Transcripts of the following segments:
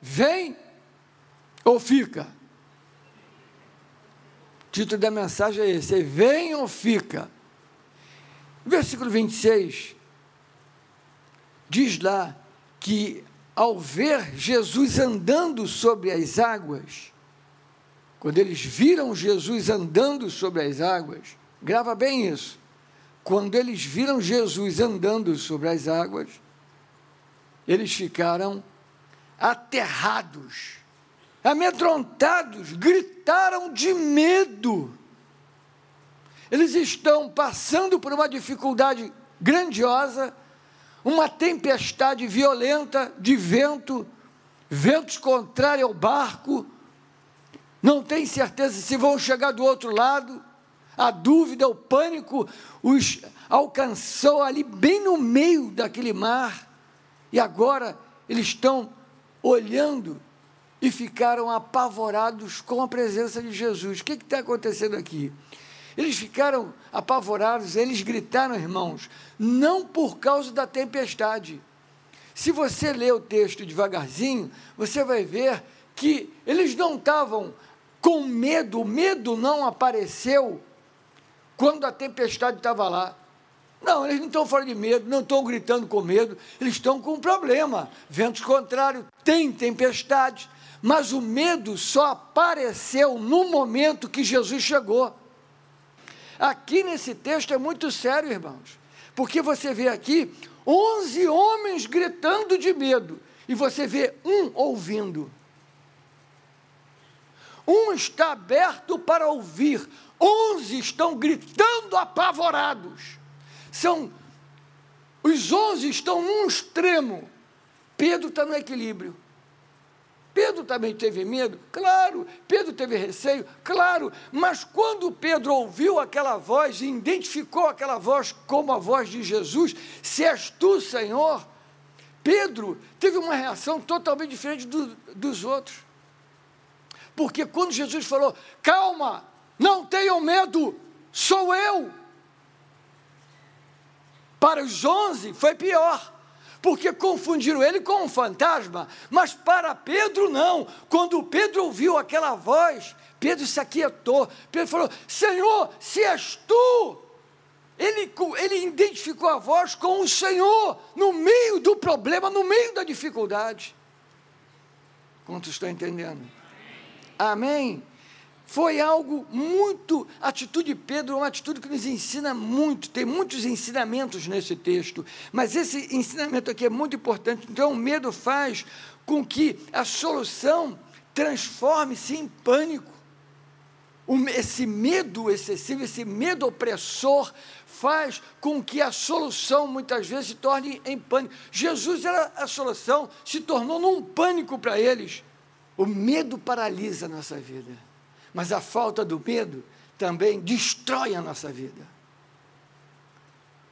vem ou fica? O título da mensagem é esse: é vem ou fica? Versículo 26 diz lá que ao ver Jesus andando sobre as águas, quando eles viram Jesus andando sobre as águas, grava bem isso. Quando eles viram Jesus andando sobre as águas, eles ficaram aterrados, amedrontados, gritaram de medo. Eles estão passando por uma dificuldade grandiosa, uma tempestade violenta de vento, ventos contrários ao barco, não tem certeza se vão chegar do outro lado, a dúvida, o pânico os alcançou ali bem no meio daquele mar, e agora eles estão olhando e ficaram apavorados com a presença de Jesus. O que está acontecendo aqui? Eles ficaram apavorados, eles gritaram, irmãos, não por causa da tempestade. Se você ler o texto devagarzinho, você vai ver que eles não estavam com medo, o medo não apareceu quando a tempestade estava lá. Não, eles não estão fora de medo, não estão gritando com medo, eles estão com um problema. Ventos contrários, tem tempestade, mas o medo só apareceu no momento que Jesus chegou. Aqui nesse texto é muito sério, irmãos, porque você vê aqui 11 homens gritando de medo e você vê um ouvindo. Um está aberto para ouvir, onze estão gritando apavorados. São os onze estão num extremo. Pedro está no equilíbrio. Pedro também teve medo? Claro. Pedro teve receio? Claro. Mas quando Pedro ouviu aquela voz e identificou aquela voz como a voz de Jesus, se és tu, Senhor, Pedro teve uma reação totalmente diferente do, dos outros. Porque quando Jesus falou, calma, não tenham medo, sou eu. Para os onze foi pior porque confundiram ele com um fantasma, mas para Pedro não. Quando Pedro ouviu aquela voz, Pedro se aquietou. Pedro falou: Senhor, se és tu. Ele, ele identificou a voz com o Senhor no meio do problema, no meio da dificuldade. Quantos estão entendendo? Amém? Foi algo muito. A atitude de Pedro é uma atitude que nos ensina muito, tem muitos ensinamentos nesse texto, mas esse ensinamento aqui é muito importante. Então, o medo faz com que a solução transforme-se em pânico. Esse medo excessivo, esse medo opressor, faz com que a solução muitas vezes se torne em pânico. Jesus era a solução, se tornou num pânico para eles. O medo paralisa a nossa vida. Mas a falta do medo também destrói a nossa vida.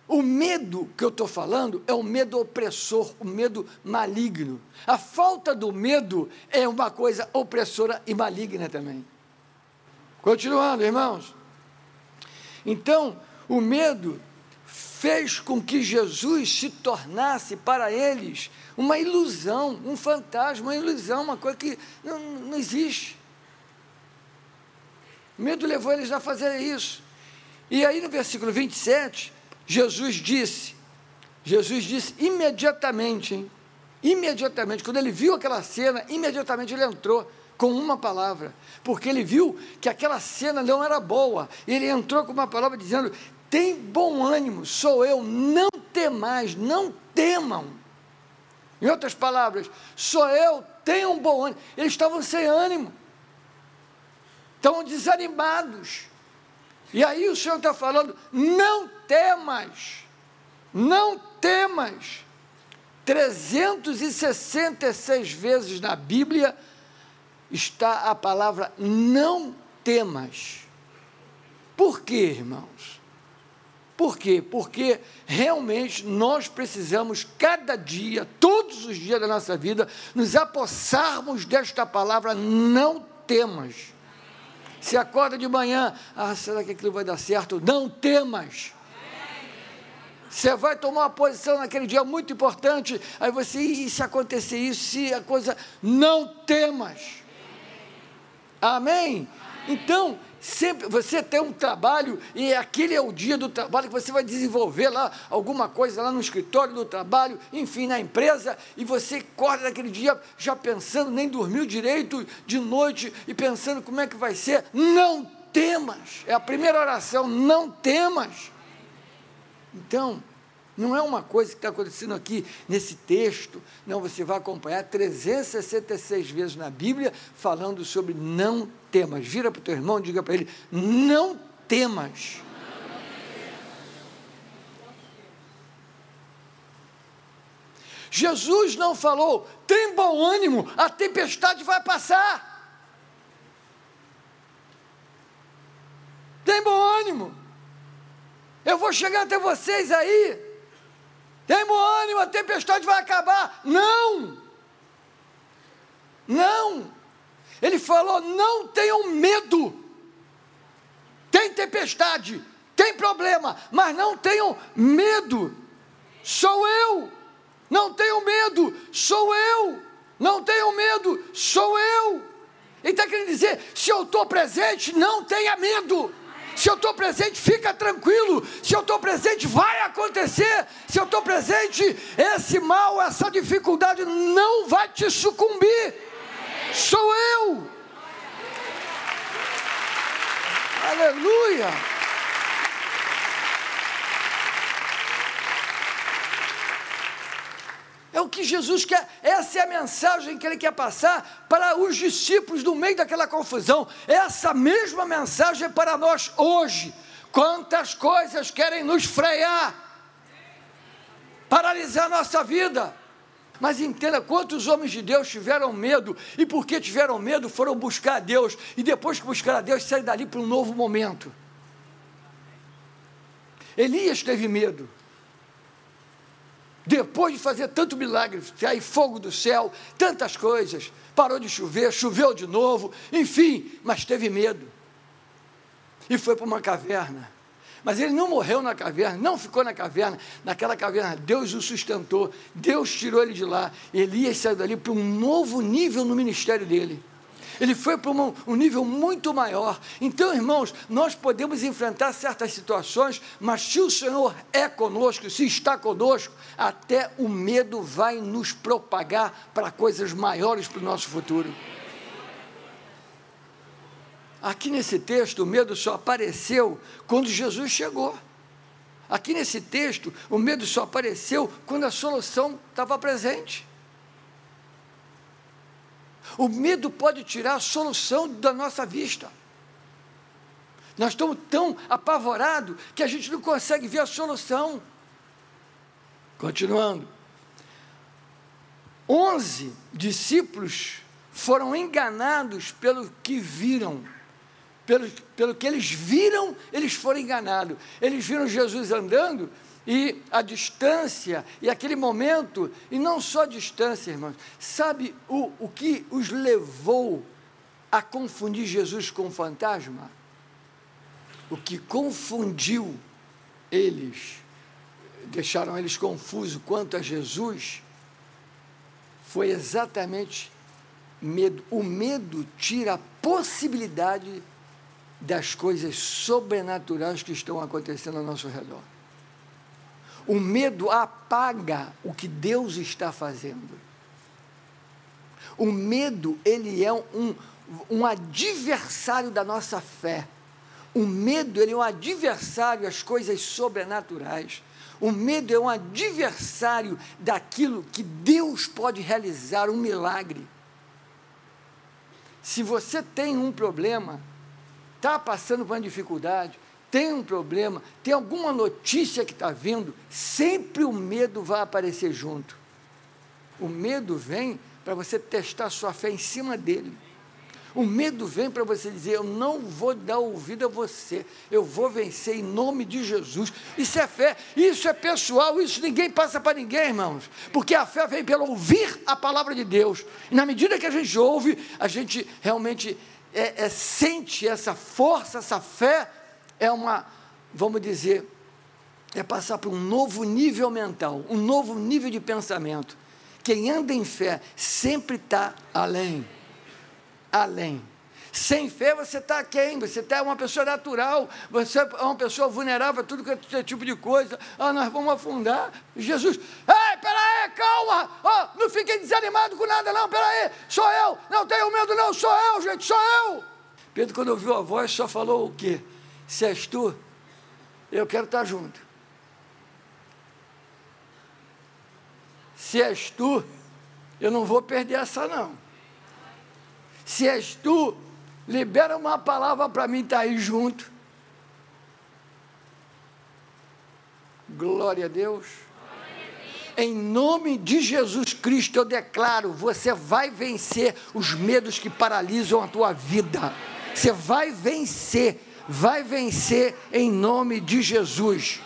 O medo que eu estou falando é o medo opressor, o medo maligno. A falta do medo é uma coisa opressora e maligna também. Continuando, irmãos. Então, o medo fez com que Jesus se tornasse para eles uma ilusão, um fantasma, uma ilusão, uma coisa que não, não existe. Medo levou eles a fazer isso. E aí no versículo 27, Jesus disse, Jesus disse imediatamente, hein? imediatamente, quando ele viu aquela cena, imediatamente ele entrou com uma palavra, porque ele viu que aquela cena não era boa. Ele entrou com uma palavra dizendo: tem bom ânimo, sou eu, não temais, não temam. Em outras palavras, sou eu, tenham bom ânimo. Eles estavam sem ânimo estão desanimados. E aí o Senhor está falando: não temas, não temas. 366 vezes na Bíblia está a palavra não temas. Por quê, irmãos? Por quê? Porque realmente nós precisamos, cada dia, todos os dias da nossa vida, nos apossarmos desta palavra não temas. Se acorda de manhã, ah, será que aquilo vai dar certo? Não temas. Você vai tomar uma posição naquele dia muito importante, aí você, e se acontecer isso, se a coisa, não temas. Amém? Então, sempre você tem um trabalho e aquele é o dia do trabalho que você vai desenvolver lá alguma coisa lá no escritório do trabalho, enfim, na empresa, e você acorda naquele dia já pensando, nem dormiu direito de noite e pensando como é que vai ser. Não temas. É a primeira oração, não temas. Então, não é uma coisa que está acontecendo aqui nesse texto, não, você vai acompanhar 366 vezes na Bíblia falando sobre não temas. Vira para o teu irmão diga para ele: não temas. Jesus não falou, tem bom ânimo, a tempestade vai passar. Tem bom ânimo. Eu vou chegar até vocês aí. Tem ânimo, a tempestade vai acabar. Não! Não! Ele falou: não tenham medo. Tem tempestade, tem problema, mas não tenham medo. Sou eu. Não tenham medo, sou eu. Não tenham medo, sou eu. Ele está querendo dizer: se eu estou presente, não tenha medo. Se eu estou presente, fica tranquilo. Se eu estou presente, vai acontecer. Se eu estou presente, esse mal, essa dificuldade não vai te sucumbir. Sou eu. Aleluia. É o que Jesus quer, essa é a mensagem que ele quer passar para os discípulos no meio daquela confusão. Essa mesma mensagem é para nós hoje. Quantas coisas querem nos frear, paralisar nossa vida. Mas entenda quantos homens de Deus tiveram medo, e porque tiveram medo, foram buscar a Deus, e depois que buscaram a Deus, saíram dali para um novo momento. Elias teve medo. Depois de fazer tanto milagre, cair fogo do céu, tantas coisas, parou de chover, choveu de novo, enfim, mas teve medo. E foi para uma caverna. Mas ele não morreu na caverna, não ficou na caverna. Naquela caverna, Deus o sustentou, Deus tirou ele de lá. Elias saiu dali para um novo nível no ministério dele ele foi para um, um nível muito maior. Então, irmãos, nós podemos enfrentar certas situações, mas se o Senhor é conosco, se está conosco, até o medo vai nos propagar para coisas maiores para o nosso futuro. Aqui nesse texto, o medo só apareceu quando Jesus chegou. Aqui nesse texto, o medo só apareceu quando a solução estava presente. O medo pode tirar a solução da nossa vista. Nós estamos tão apavorados que a gente não consegue ver a solução. Continuando. Onze discípulos foram enganados pelo que viram. Pelo, pelo que eles viram, eles foram enganados. Eles viram Jesus andando e a distância, e aquele momento, e não só a distância, irmãos, sabe o, o que os levou a confundir Jesus com o fantasma? O que confundiu eles, deixaram eles confusos quanto a Jesus, foi exatamente medo. O medo tira a possibilidade das coisas sobrenaturais que estão acontecendo ao nosso redor. O medo apaga o que Deus está fazendo. O medo, ele é um, um adversário da nossa fé. O medo, ele é um adversário às coisas sobrenaturais. O medo é um adversário daquilo que Deus pode realizar, um milagre. Se você tem um problema, está passando por uma dificuldade, tem um problema, tem alguma notícia que está vindo, sempre o medo vai aparecer junto. O medo vem para você testar sua fé em cima dele. O medo vem para você dizer: Eu não vou dar ouvido a você, eu vou vencer em nome de Jesus. Isso é fé, isso é pessoal, isso ninguém passa para ninguém, irmãos, porque a fé vem pelo ouvir a palavra de Deus. E na medida que a gente ouve, a gente realmente é, é, sente essa força, essa fé é uma, vamos dizer, é passar por um novo nível mental, um novo nível de pensamento. Quem anda em fé sempre está além. Além. Sem fé você está quem? Você está uma pessoa natural, você é uma pessoa vulnerável a tudo que é tipo de coisa. Ah, nós vamos afundar. Jesus, ei, peraí, calma! Oh, não fiquem desanimados com nada, não, peraí, sou eu, não tenho medo, não, sou eu, gente, sou eu. Pedro, quando ouviu a voz, só falou o quê? Se és tu, eu quero estar junto. Se és tu, eu não vou perder essa não. Se és tu, libera uma palavra para mim estar tá aí junto. Glória a Deus. Em nome de Jesus Cristo, eu declaro: você vai vencer os medos que paralisam a tua vida. Você vai vencer, vai vencer em nome de Jesus.